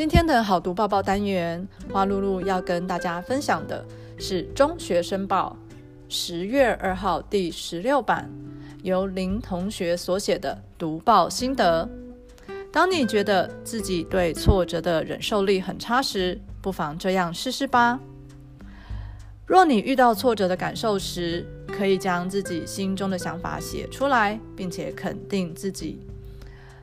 今天的好读报报单元，花露露要跟大家分享的是《中学生报》十月二号第十六版，由林同学所写的读报心得。当你觉得自己对挫折的忍受力很差时，不妨这样试试吧。若你遇到挫折的感受时，可以将自己心中的想法写出来，并且肯定自己。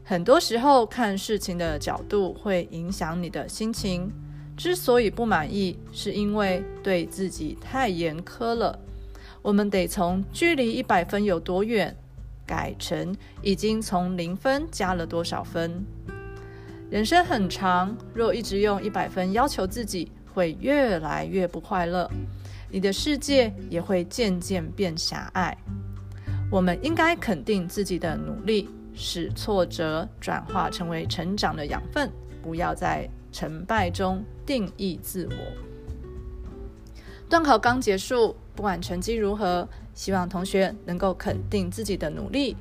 很多时候，看事情的角度会影响你的心情。之所以不满意，是因为对自己太严苛了。我们得从距离一百分有多远，改成已经从零分加了多少分。人生很长，若一直用一百分要求自己，会越来越不快乐。你的世界也会渐渐变狭隘。我们应该肯定自己的努力，使挫折转化成为成长的养分，不要在成败中定义自我。段考刚结束，不管成绩如何，希望同学能够肯定自己的努力，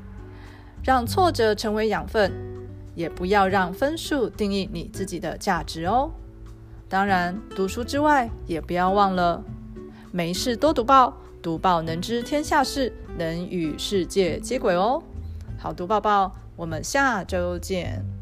让挫折成为养分，也不要让分数定义你自己的价值哦。当然，读书之外，也不要忘了。没事，多读报，读报能知天下事，能与世界接轨哦。好读宝宝，我们下周见。